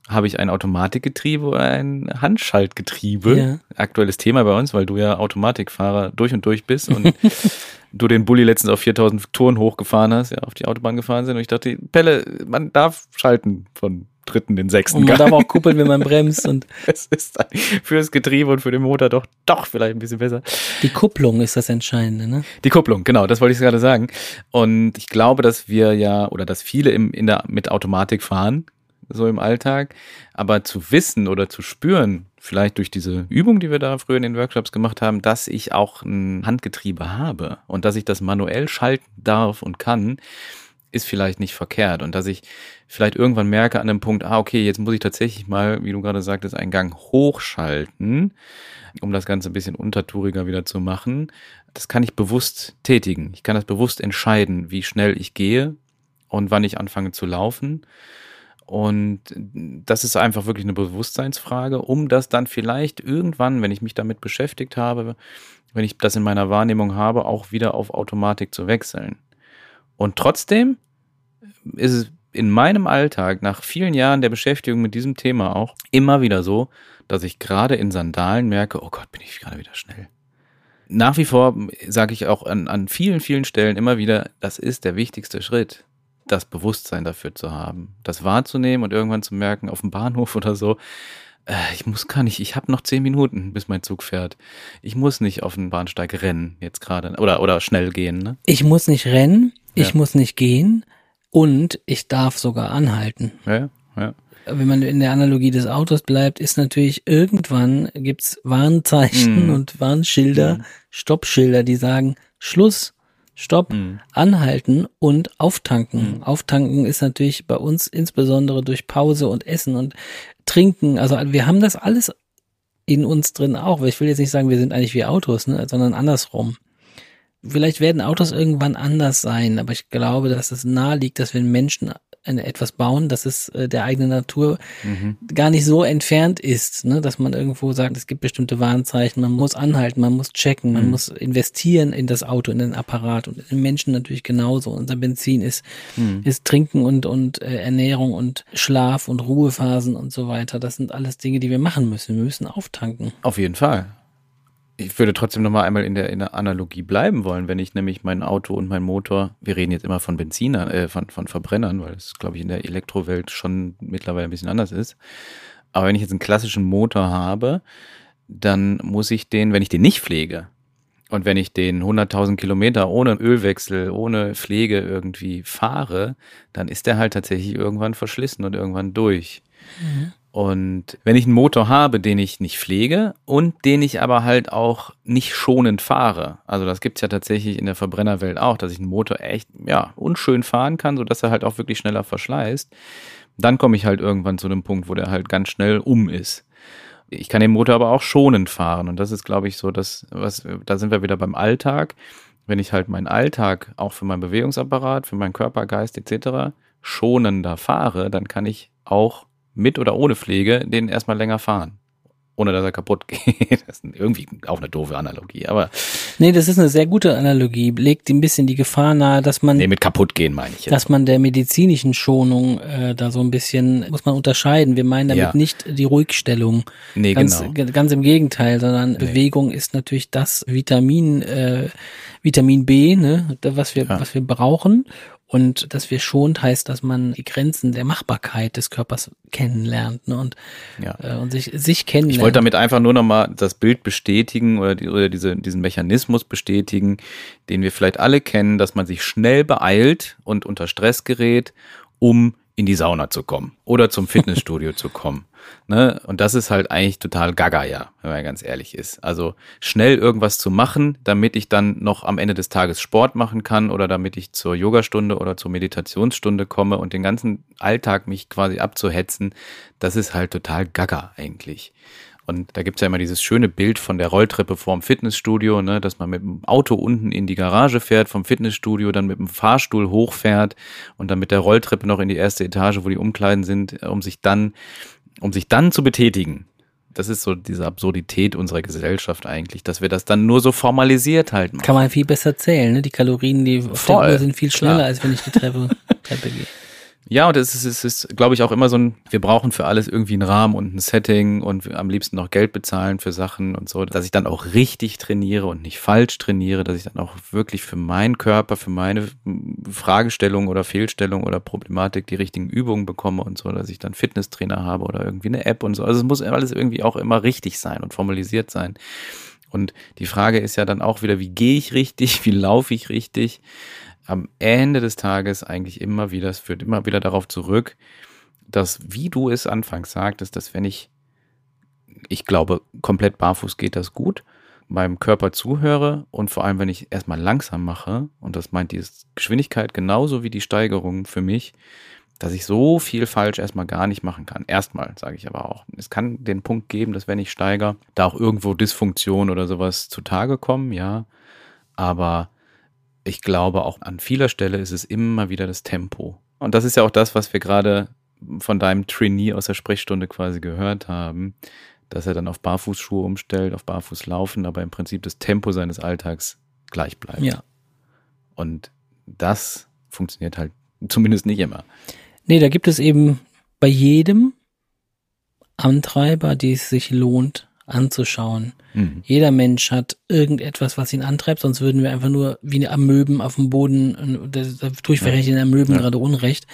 Habe ich ein Automatikgetriebe oder ein Handschaltgetriebe? Ja. Aktuelles Thema bei uns, weil du ja Automatikfahrer durch und durch bist und [laughs] du den Bulli letztens auf 4000 Touren hochgefahren hast, ja, auf die Autobahn gefahren sind und ich dachte, Pelle, man darf schalten von dritten in sechsten Und man Gang. darf auch kuppeln, wenn man bremst. Und [laughs] Es ist für das Getriebe und für den Motor doch, doch vielleicht ein bisschen besser. die Kupplung ist das Entscheidende, ne? Die Kupplung, genau, das wollte ich gerade sagen. Und ich glaube, dass wir ja, oder dass viele im, in der, mit Automatik fahren, so im Alltag. Aber zu wissen oder zu spüren, vielleicht durch diese Übung, die wir da früher in den Workshops gemacht haben, dass ich auch ein Handgetriebe habe und dass ich das manuell schalten darf und kann, ist vielleicht nicht verkehrt. Und dass ich vielleicht irgendwann merke an einem Punkt, ah, okay, jetzt muss ich tatsächlich mal, wie du gerade sagtest, einen Gang hochschalten, um das Ganze ein bisschen untertouriger wieder zu machen. Das kann ich bewusst tätigen. Ich kann das bewusst entscheiden, wie schnell ich gehe und wann ich anfange zu laufen. Und das ist einfach wirklich eine Bewusstseinsfrage, um das dann vielleicht irgendwann, wenn ich mich damit beschäftigt habe, wenn ich das in meiner Wahrnehmung habe, auch wieder auf Automatik zu wechseln. Und trotzdem ist es in meinem Alltag nach vielen Jahren der Beschäftigung mit diesem Thema auch immer wieder so, dass ich gerade in Sandalen merke, oh Gott, bin ich gerade wieder schnell. Nach wie vor sage ich auch an, an vielen, vielen Stellen immer wieder, das ist der wichtigste Schritt, das Bewusstsein dafür zu haben, das wahrzunehmen und irgendwann zu merken, auf dem Bahnhof oder so, äh, ich muss gar nicht, ich habe noch zehn Minuten, bis mein Zug fährt. Ich muss nicht auf den Bahnsteig rennen jetzt gerade oder, oder schnell gehen. Ne? Ich muss nicht rennen, ich Ja. muss nicht gehen und ich darf sogar anhalten. Ja, ja. Wenn man in der Analogie des Autos bleibt, ist natürlich irgendwann gibt's Warnzeichen Mhm. und Warnschilder, Mhm. Stoppschilder, die sagen Schluss, Stopp, Mhm. anhalten und auftanken. Auftanken ist natürlich bei uns insbesondere durch Pause und Essen und Trinken. Also wir haben das alles in uns drin auch. Ich will jetzt nicht sagen, wir sind eigentlich wie Autos, ne, sondern andersrum. Vielleicht werden Autos irgendwann anders sein, aber ich glaube, dass es nahe liegt, dass wenn Menschen eine, etwas bauen, dass es äh, der eigenen Natur Mhm. gar nicht so entfernt ist, ne, dass man irgendwo sagt, es gibt bestimmte Warnzeichen, man muss anhalten, man muss checken, man Mhm. muss investieren in das Auto, in den Apparat und in den Menschen natürlich genauso. Unser Benzin ist, Mhm. ist Trinken und, und äh, Ernährung und Schlaf und Ruhephasen und so weiter. Das sind alles Dinge, die wir machen müssen. Wir müssen auftanken. Auf jeden Fall. Ich würde trotzdem noch mal einmal in der, in der Analogie bleiben wollen, wenn ich nämlich mein Auto und mein Motor, wir reden jetzt immer von Benzinern, äh, von, von Verbrennern, weil es, glaube ich, in der Elektrowelt schon mittlerweile ein bisschen anders ist. Aber wenn ich jetzt einen klassischen Motor habe, dann muss ich den, wenn ich den nicht pflege und wenn ich den 100.000 Kilometer ohne Ölwechsel, ohne Pflege irgendwie fahre, dann ist der halt tatsächlich irgendwann verschlissen und irgendwann durch. Und wenn ich einen Motor habe, den ich nicht pflege und den ich aber halt auch nicht schonend fahre, also das gibt's ja tatsächlich in der Verbrennerwelt auch, dass ich einen Motor echt ja unschön fahren kann, sodass er halt auch wirklich schneller verschleißt, dann komme ich halt irgendwann zu einem Punkt, wo der halt ganz schnell um ist. Ich kann den Motor aber auch schonend fahren und das ist, glaube ich, so, dass was da sind wir wieder beim Alltag. Wenn ich halt meinen Alltag auch für meinen Bewegungsapparat, für meinen Körper, Geist etc. schonender fahre, dann kann ich auch mit oder ohne Pflege den erstmal länger fahren. Ohne dass er kaputt [laughs] geht. Das ist irgendwie auch eine doofe Analogie. Aber Nee, das ist eine sehr gute Analogie. Legt ein bisschen die Gefahr nahe, dass man nee, mit kaputt gehen meine ich jetzt. dass man der medizinischen Schonung äh, da so ein bisschen muss man unterscheiden. Wir meinen damit Ja. nicht die Ruhigstellung. nee, Ganz, genau. ganz im Gegenteil, sondern Bewegung ist natürlich das Vitamin, äh, Vitamin B, ne, was wir, Ja. was wir brauchen. Und dass wir schont, heißt, dass man die Grenzen der Machbarkeit des Körpers kennenlernt ne, und, Ja. äh, und sich, sich kennenlernt. Ich wollte damit einfach nur nochmal das Bild bestätigen oder, die, oder diese, diesen Mechanismus bestätigen, den wir vielleicht alle kennen, dass man sich schnell beeilt und unter Stress gerät, um in die Sauna zu kommen oder zum Fitnessstudio [laughs] zu kommen. Ne? Und das ist halt eigentlich total gaga, ja, wenn man ganz ehrlich ist. Also schnell irgendwas zu machen, damit ich dann noch am Ende des Tages Sport machen kann oder damit ich zur Yogastunde oder zur Meditationsstunde komme und den ganzen Alltag mich quasi abzuhetzen, das ist halt total gaga eigentlich. Und da gibt's ja immer dieses schöne Bild von der Rolltreppe vorm Fitnessstudio, ne, dass man mit dem Auto unten in die Garage fährt, vom Fitnessstudio dann mit dem Fahrstuhl hochfährt und dann mit der Rolltreppe noch in die erste Etage, wo die Umkleiden sind, um sich dann, um sich dann zu betätigen. Das ist so diese Absurdität unserer Gesellschaft eigentlich, dass wir das dann nur so formalisiert halten. Kann man viel besser zählen, ne? Die Kalorien, die auf Voll, der Uhr sind viel schneller, klar. als wenn ich die Treppe, [laughs] Treppe gehe. Ja, und es ist, es ist, glaube ich, auch immer so ein, wir brauchen für alles irgendwie einen Rahmen und ein Setting und am liebsten noch Geld bezahlen für Sachen und so, dass ich dann auch richtig trainiere und nicht falsch trainiere, dass ich dann auch wirklich für meinen Körper, für meine Fragestellung oder Fehlstellung oder Problematik die richtigen Übungen bekomme und so, dass ich dann Fitnesstrainer habe oder irgendwie eine App und so. Also es muss alles irgendwie auch immer richtig sein und formalisiert sein. Und die Frage ist ja dann auch wieder, wie gehe ich richtig, [laughs] wie laufe ich richtig? Am Ende des Tages eigentlich immer wieder, es führt immer wieder darauf zurück, dass, wie du es anfangs sagtest, dass wenn ich, ich glaube, komplett barfuß geht das gut, meinem Körper zuhöre und vor allem, wenn ich erstmal langsam mache, und das meint die Geschwindigkeit genauso wie die Steigerung für mich, dass ich so viel falsch erstmal gar nicht machen kann. Erstmal sage ich aber auch. Es kann den Punkt geben, dass wenn ich steigere, da auch irgendwo Dysfunktion oder sowas zutage kommen, ja. Aber ich glaube, auch an vieler Stelle ist es immer wieder das Tempo. Und das ist ja auch das, was wir gerade von deinem Trainee aus der Sprechstunde quasi gehört haben, dass er dann auf Barfußschuhe umstellt, auf Barfußlaufen, aber im Prinzip das Tempo seines Alltags gleich bleibt. Ja. Und das funktioniert halt Zumindest nicht immer. Nee, da gibt es eben bei jedem Antreiber, die es sich lohnt anzuschauen. Mhm. Jeder Mensch hat irgendetwas, was ihn antreibt, sonst würden wir einfach nur wie eine Amöben auf dem Boden, da, da tue ich vielleicht den Amöben Ja. gerade unrecht,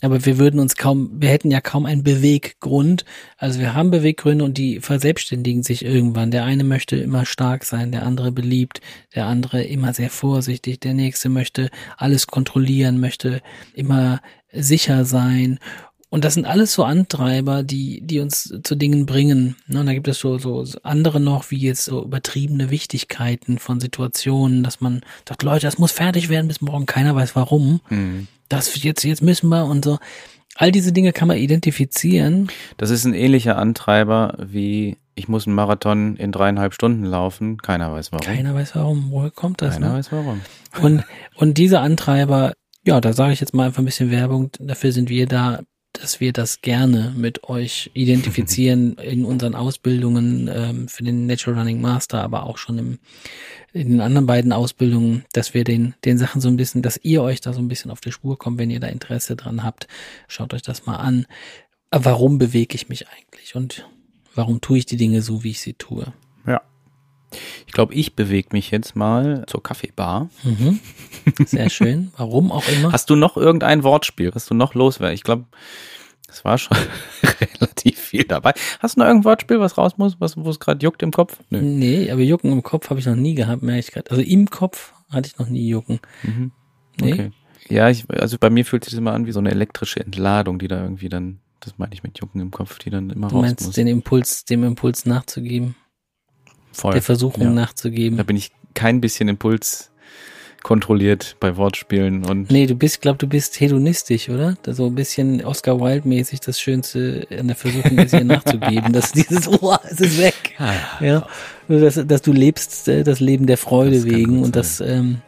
aber wir würden uns kaum, wir hätten ja kaum einen Beweggrund. Also wir haben Beweggründe und die verselbstständigen sich irgendwann. Der eine möchte immer stark sein, der andere beliebt, der andere immer sehr vorsichtig, der nächste möchte alles kontrollieren, möchte immer sicher sein. Und das sind alles so Antreiber, die, die uns zu Dingen bringen. Ne, Und da gibt es so, so andere noch, wie jetzt so übertriebene Wichtigkeiten von Situationen, dass man sagt, Leute, das muss fertig werden bis morgen, keiner weiß warum. Mhm. Das jetzt, jetzt müssen wir und so. All diese Dinge kann man identifizieren. Das ist ein ähnlicher Antreiber wie ich muss einen Marathon in dreieinhalb Stunden laufen. Keiner weiß warum. Keiner weiß warum. Woher kommt das? Keiner Ne? weiß warum. Und, und diese Antreiber, ja, da sage ich jetzt mal einfach ein bisschen Werbung. Dafür sind wir da, dass wir das gerne mit euch identifizieren [laughs] in unseren Ausbildungen ähm, für den Natural Running Master, aber auch schon im, in den anderen beiden Ausbildungen, dass wir den, den Sachen so ein bisschen, dass ihr euch da so ein bisschen auf die Spur kommt, wenn ihr da Interesse dran habt. Schaut euch das mal an. Warum bewege ich mich eigentlich und warum tue ich die Dinge so, wie ich sie tue? Ich glaube, ich bewege mich jetzt mal zur Kaffeebar. Mhm. Sehr schön. Warum auch immer. Hast du noch irgendein Wortspiel, was du noch loswerden? Ich glaube, es war schon [laughs] relativ viel dabei. Hast du noch irgendein Wortspiel, was raus muss, was, wo es gerade juckt im Kopf? Nö. Nee, aber Jucken im Kopf habe ich noch nie gehabt, merke ich gerade. Also im Kopf hatte ich noch nie Jucken. Mhm. Nee. Okay. Ja, ich, also bei mir fühlt sich das immer an wie so eine elektrische Entladung, die da irgendwie dann, das meine ich mit Jucken im Kopf, die dann immer Du raus meinst, muss. den Impuls, dem Impuls nachzugeben, Voll. der Versuchung Ja. nachzugeben. Da bin ich kein bisschen Impuls kontrolliert bei Wortspielen und Nee, du bist, glaub, du bist hedonistisch, oder? So ein bisschen Oscar Wilde-mäßig das Schönste an der Versuchung ist, ihr nachzugeben, dass dieses, oh, [laughs] es ist weg. Ah, Ja, dass, dass du lebst äh, das Leben der Freude Das wegen und das ähm,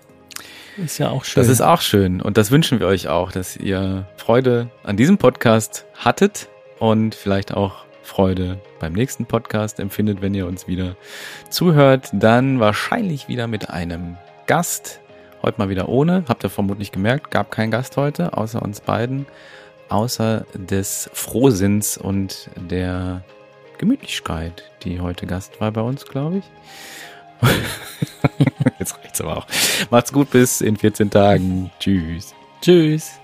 ist ja auch schön. Das ist auch schön und das wünschen wir euch auch, dass ihr Freude an diesem Podcast hattet und vielleicht auch Freude beim nächsten Podcast empfindet, wenn ihr uns wieder zuhört. Dann wahrscheinlich wieder mit einem Gast. Heute mal wieder ohne. Habt ihr vermutlich gemerkt, gab keinen Gast heute, außer uns beiden. Außer des Frohsinns und der Gemütlichkeit, die heute Gast war bei uns, glaube ich. [laughs] Jetzt reicht's aber auch. Macht's gut bis in 14 Tagen. Tschüss. Tschüss.